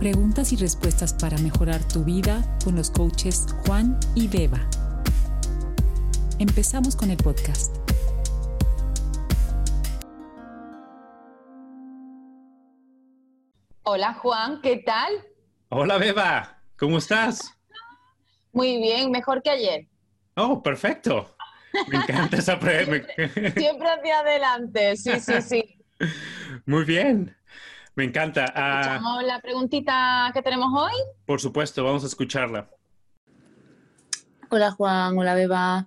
Preguntas y respuestas para mejorar tu vida con los coaches Juan y Beba. Empezamos con el podcast. Hola Juan, ¿qué tal? Hola Beba, ¿cómo estás? Muy bien, mejor que ayer. Oh, perfecto. Me encanta esa pregunta. Siempre hacia adelante, sí, sí, sí. Muy bien. Me encanta. Ah, ¿Escuchamos la preguntita que tenemos hoy? Por supuesto, vamos a escucharla. Hola Juan, hola Beba,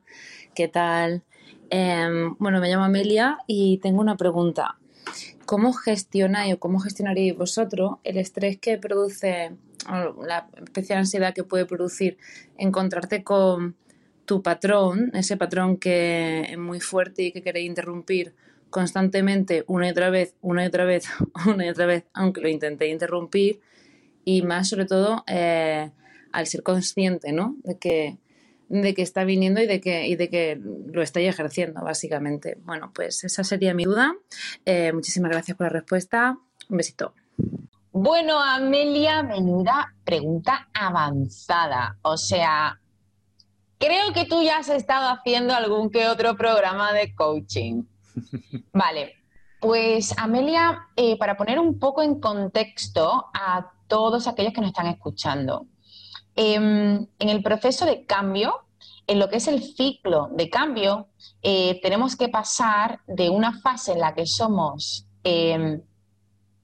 ¿qué tal? Em, bueno, me llamo Amelia y tengo una pregunta. ¿Cómo gestionáis o cómo gestionaríais vosotros el estrés que produce, la especial ansiedad que puede producir encontrarte con tu patrón, ese patrón que es muy fuerte y que queréis interrumpir constantemente una y otra vez, una y otra vez, una y otra vez, aunque lo intentéis interrumpir, y más sobre todo eh, al ser consciente, ¿no? De que, de que está viniendo y de que, y de que lo estáis ejerciendo, básicamente. Bueno, pues esa sería mi duda. Eh, muchísimas gracias por la respuesta. Un besito. Bueno, Amelia, menuda pregunta avanzada. O sea, creo que tú ya has estado haciendo algún que otro programa de coaching. Vale, pues Amelia, eh, para poner un poco en contexto a todos aquellos que nos están escuchando, em, en el proceso de cambio, en lo que es el ciclo de cambio, eh, tenemos que pasar de una fase en la que somos em,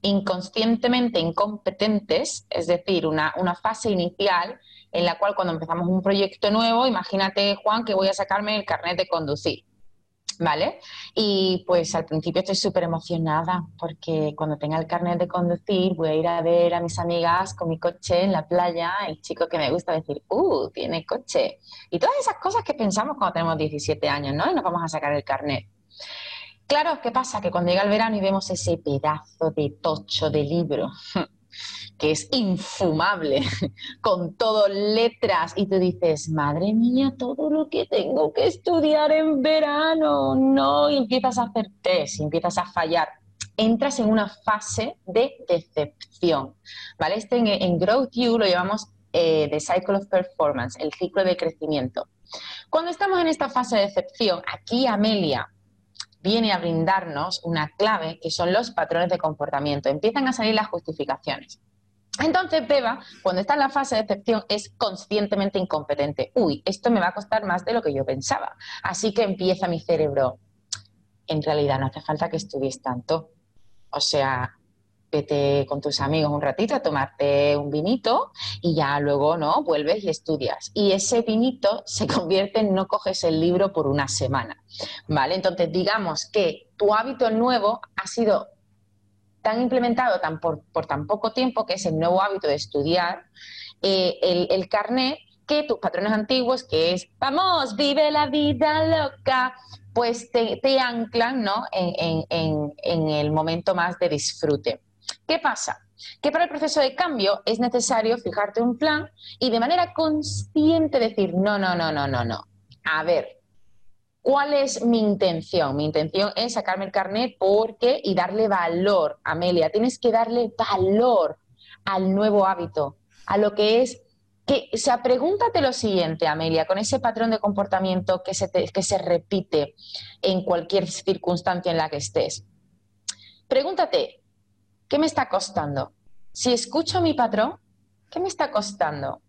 inconscientemente incompetentes, es decir, una, una fase inicial en la cual cuando empezamos un proyecto nuevo, imagínate, Juan, que voy a sacarme el carnet de conducir. ¿Vale? Y pues al principio estoy súper emocionada porque cuando tenga el carnet de conducir voy a ir a ver a mis amigas con mi coche en la playa, el chico que me gusta decir, ¡uh! Tiene coche. Y todas esas cosas que pensamos cuando tenemos 17 años, ¿no? Y nos vamos a sacar el carnet. Claro, ¿qué pasa? Que cuando llega el verano y vemos ese pedazo de tocho de libro que es infumable, con todo letras, y tú dices, madre mía, todo lo que tengo que estudiar en verano, no, y empiezas a hacer test, empiezas a fallar. Entras en una fase de decepción, ¿vale? Este en, Growth You lo llamamos eh, The Cycle of Performance, el ciclo de crecimiento. Cuando estamos en esta fase de decepción, aquí Amelia viene a brindarnos una clave que son los patrones de comportamiento. Empiezan a salir las justificaciones. Entonces, Beba, cuando está en la fase de decepción, es conscientemente incompetente. Uy, esto me va a costar más de lo que yo pensaba. Así que empieza mi cerebro. En realidad no hace falta que estudies tanto. O sea, vete con tus amigos un ratito a tomarte un vinito y ya luego, ¿no? Vuelves y estudias. Y ese vinito se convierte en no coges el libro por una semana, ¿vale? Entonces, digamos que tu hábito nuevo ha sido tan implementado tan por, tan poco tiempo, que es el nuevo hábito de estudiar, eh, el, carnet, que tus patrones antiguos, que es, vamos, vive la vida loca, pues te, anclan ¿no? en, en el momento más de disfrute. ¿Qué pasa? Que para el proceso de cambio es necesario fijarte un plan y de manera consciente decir, no, no, no, no, no, no. A ver, ¿Cuál es mi intención? Mi intención es sacarme el carnet porque y darle valor, Amelia, tienes que darle valor al nuevo hábito, a lo que es que, o sea, pregúntate lo siguiente, Amelia, con ese patrón de comportamiento que se, que se repite en cualquier circunstancia en la que estés. Pregúntate, ¿qué me está costando? Si escucho mi patrón, ¿qué me está costando?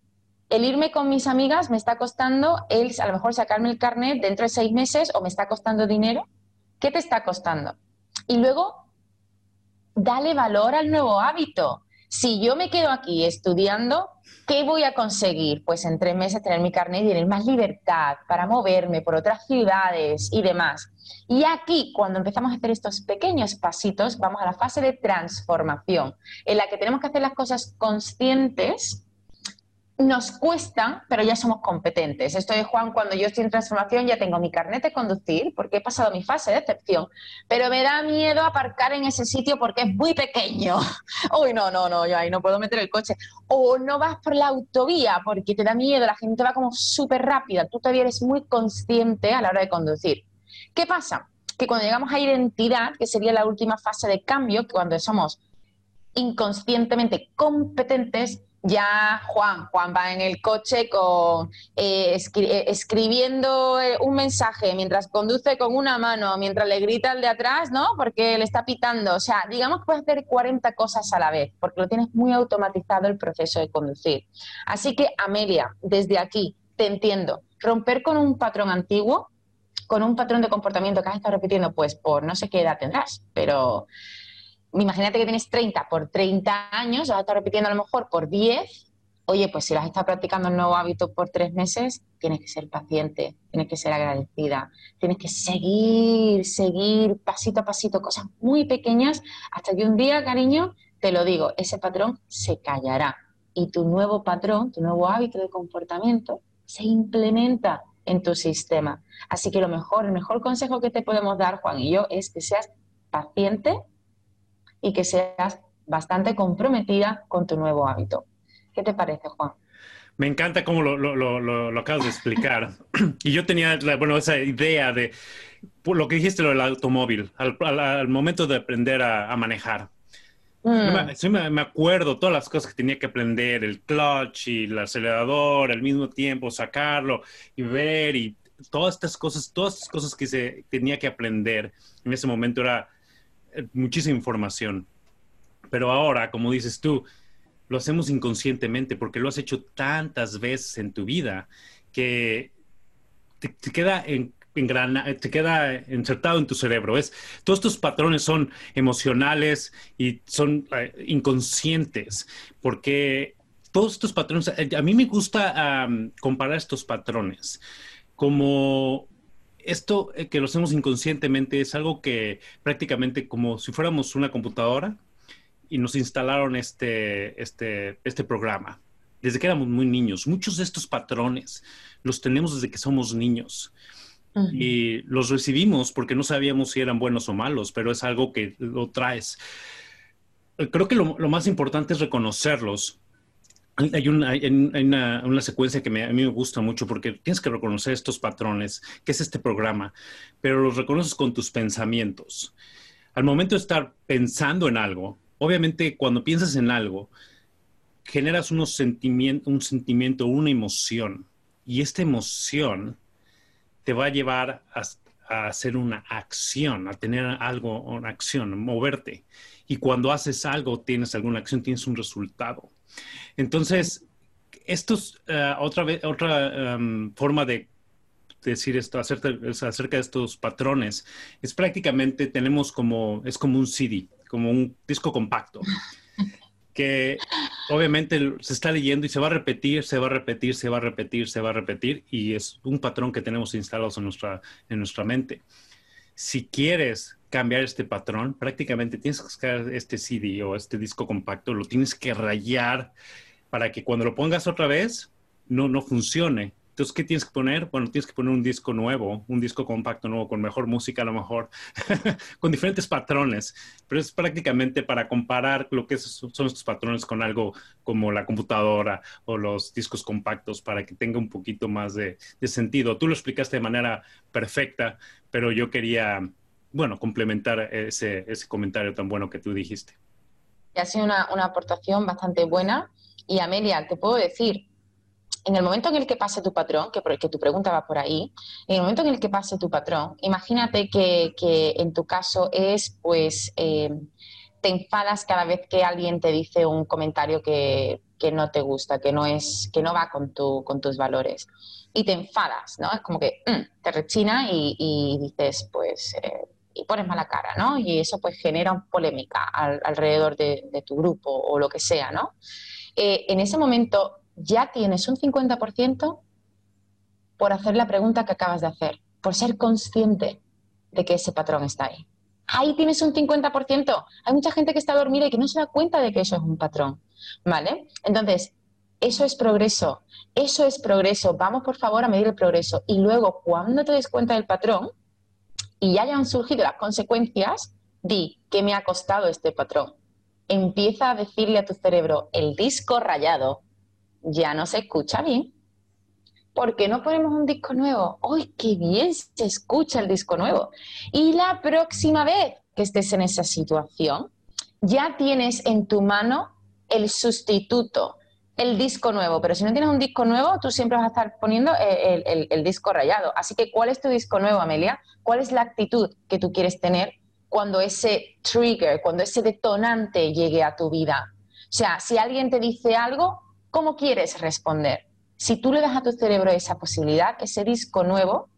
el irme con mis amigas me está costando el, a lo mejor sacarme el carnet dentro de seis meses o me está costando dinero. ¿Qué te está costando? Y luego, dale valor al nuevo hábito. Si yo me quedo aquí estudiando, ¿qué voy a conseguir? Pues en tres meses tener mi carnet y tener más libertad para moverme por otras ciudades y demás. Y aquí, cuando empezamos a hacer estos pequeños pasitos, vamos a la fase de transformación, en la que tenemos que hacer las cosas conscientes nos cuesta, pero ya somos competentes. Esto es, Juan, cuando yo estoy en transformación ya tengo mi carnet de conducir porque he pasado mi fase de excepción, pero me da miedo aparcar en ese sitio porque es muy pequeño. Uy, no, no, no, yo ahí no puedo meter el coche. O no vas por la autovía porque te da miedo, la gente va como súper rápida, tú todavía eres muy consciente a la hora de conducir. ¿Qué pasa? Que cuando llegamos a identidad, que sería la última fase de cambio, cuando somos inconscientemente competentes, ya Juan, Juan va en el coche con, eh, eh, escribiendo eh, un mensaje mientras conduce con una mano, mientras le grita al de atrás, ¿no? Porque le está pitando. O sea, digamos que puedes hacer 40 cosas a la vez, porque lo tienes muy automatizado el proceso de conducir. Así que, Amelia, desde aquí, te entiendo. Romper con un patrón antiguo, con un patrón de comportamiento que has estado repitiendo, pues por no sé qué edad tendrás, pero imagínate que tienes 30 por 30 años, vas a repitiendo a lo mejor por 10. Oye, pues si lo has estado practicando un nuevo hábito por tres meses, tienes que ser paciente, tienes que ser agradecida, tienes que seguir, seguir pasito a pasito, cosas muy pequeñas, hasta que un día, cariño, te lo digo, ese patrón se callará y tu nuevo patrón, tu nuevo hábito de comportamiento se implementa en tu sistema. Así que lo mejor, el mejor consejo que te podemos dar, Juan y yo, es que seas paciente y que seas bastante comprometida con tu nuevo hábito. ¿Qué te parece, Juan? Me encanta cómo lo, lo, lo, acabas de explicar. y yo tenía, bueno, esa idea de lo que dijiste, lo del automóvil, al, momento de aprender a, manejar. Mm. me, me, acuerdo todas las cosas que tenía que aprender, el clutch y el acelerador al mismo tiempo, sacarlo y ver y todas estas cosas, todas estas cosas que se tenía que aprender en ese momento era muchísima información. Pero ahora, como dices tú, lo hacemos inconscientemente porque lo has hecho tantas veces en tu vida que te, queda en, te queda insertado en tu cerebro. Es, todos estos patrones son emocionales y son eh, inconscientes porque todos estos patrones, eh, a mí me gusta comparar estos patrones como esto eh, que lo hacemos inconscientemente es algo que prácticamente como si fuéramos una computadora y nos instalaron este, este, este programa desde que éramos muy niños. Muchos de estos patrones los tenemos desde que somos niños. Y los recibimos porque no sabíamos si eran buenos o malos, pero es algo que lo traes. Creo que lo, lo más importante es reconocerlos hay, una, secuencia que a mí me gusta mucho porque tienes que reconocer estos patrones, que es este programa, pero los reconoces con tus pensamientos. Al momento de estar pensando en algo, obviamente cuando piensas en algo, generas unos sentimiento, un sentimiento, una emoción, y esta emoción te va a llevar a hacer una acción, a tener algo, una acción, moverte. Y cuando haces algo, tienes alguna acción, tienes un resultado. Entonces, esto es eh, otra, vez, otra em, forma de decir esto acerca, acerca, de estos patrones. Es prácticamente, tenemos como, es como un CD, como un disco compacto, que obviamente se está leyendo y se va a repetir, se va a repetir, se va a repetir, se va a repetir, y es un patrón que tenemos instalados en nuestra, en nuestra mente. Si quieres cambiar este patrón, prácticamente tienes que sacar este CD o este disco compacto, lo tienes que rayar para que cuando lo pongas otra vez no, no funcione. Entonces, ¿qué tienes que poner? Bueno, tienes que poner un disco nuevo, un disco compacto nuevo, con mejor música a lo mejor, con diferentes patrones, pero es prácticamente para comparar lo que son estos patrones con algo como la computadora o los discos compactos para que tenga un poquito más de, de sentido. Tú lo explicaste de manera perfecta, pero yo quería bueno, complementar ese, ese comentario tan bueno que tú dijiste. Ha sido una, una, aportación bastante buena. Y Amelia, te puedo decir, en el momento en el que pase tu patrón, que, que tu pregunta va por ahí, en el momento en el que pase tu patrón, imagínate que, que en tu caso es, pues, eh, te enfadas cada vez que alguien te dice un comentario que, que no te gusta, que no, es, que no va con, tu, con tus valores. Y te enfadas, ¿no? Es como que mm, te rechina y, y dices, pues... Eh, y pones mala cara, ¿no? Y eso pues genera polémica alrededor de, tu grupo o lo que sea, ¿no? Eh, en ese momento ya tienes un 50% por hacer la pregunta que acabas de hacer, por ser consciente de que ese patrón está ahí. Ahí tienes un 50%. Hay mucha gente que está dormida y que no se da cuenta de que eso es un patrón, ¿vale? Entonces, eso es progreso, eso es progreso. Vamos por favor a medir el progreso. Y luego, cuando te des cuenta del patrón, y ya hayan surgido las consecuencias, di, ¿qué me ha costado este patrón? Empieza a decirle a tu cerebro, el disco rayado ya no se escucha bien. ¿Por qué no ponemos un disco nuevo? ¡Ay, qué bien se escucha el disco nuevo! Y la próxima vez que estés en esa situación, ya tienes en tu mano el sustituto, el disco nuevo. Pero si no tienes un disco nuevo, tú siempre vas a estar poniendo el, el disco rayado. Así que, ¿cuál es tu disco nuevo, Amelia? ¿Cuál es la actitud que tú quieres tener cuando ese trigger, cuando ese detonante llegue a tu vida? O sea, si alguien te dice algo, ¿cómo quieres responder? Si tú le das a tu cerebro esa posibilidad, ese disco nuevo,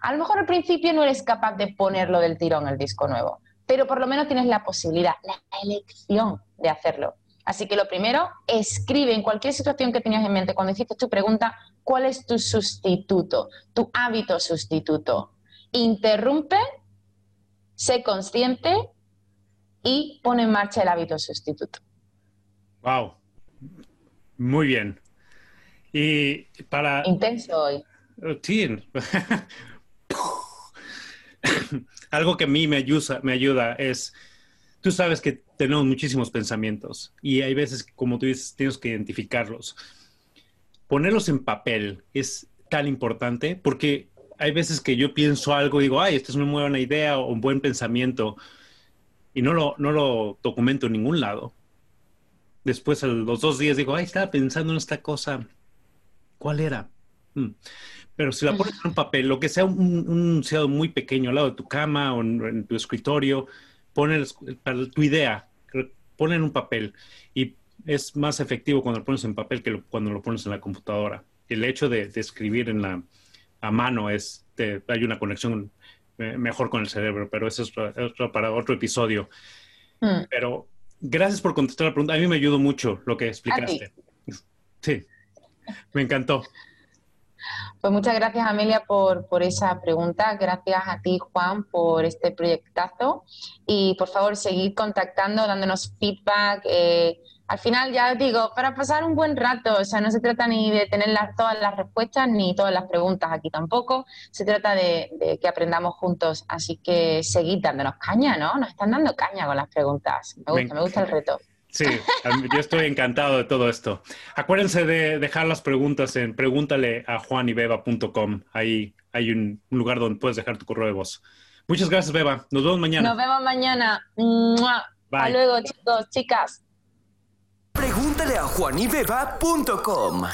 a lo mejor al principio no eres capaz de ponerlo del tirón el disco nuevo, pero por lo menos tienes la posibilidad, la elección de hacerlo. Así que lo primero, escribe en cualquier situación que tenías en mente, cuando hiciste tu pregunta, ¿cuál es tu sustituto, tu hábito sustituto? Interrumpe, sé consciente y pone en marcha el hábito sustituto. Wow. Muy bien. Y para... Intenso hoy. Sí. Algo que a mí me ayuda, me ayuda es, tú sabes que tenemos muchísimos pensamientos y hay veces, como tú dices, tienes que identificarlos. Ponerlos en papel es tan importante porque hay veces que yo pienso algo y digo, ay, esta es una muy buena idea o un buen pensamiento y no lo, no lo documento en ningún lado después a los dos días digo, ay, estaba pensando en esta cosa. ¿Cuál era? Hmm. Pero si la pones en un papel, lo que sea un, un muy pequeño al lado de tu cama o en, tu escritorio, pones para tu idea, pon en un papel y es más efectivo cuando lo pones en papel que cuando lo pones en la computadora. El hecho de, escribir en la, a mano es, te, hay una conexión eh, mejor con el cerebro, pero eso es para otro episodio. Hmm. Pero Gracias por contestar la pregunta. A mí me ayudó mucho lo que explicaste. Sí, me encantó. Pues muchas gracias, Amelia, por, por, esa pregunta. Gracias a ti, Juan, por este proyectazo. Y por favor, seguid contactando, dándonos feedback. Eh, al final, ya os digo, para pasar un buen rato, o sea, no se trata ni de tener todas las respuestas ni todas las preguntas aquí tampoco, se trata de, que aprendamos juntos, así que seguid dándonos caña, ¿no? Nos están dando caña con las preguntas, me gusta, me, gusta el reto. Sí, yo estoy encantado de todo esto. Acuérdense de dejar las preguntas en pregúntale a juanybeba.com, ahí hay un, lugar donde puedes dejar tu correo de voz. Muchas gracias, Beba. Nos vemos mañana. Nos vemos mañana. Hasta luego, chicos, chicas. Pregúntale a juanibeba.com.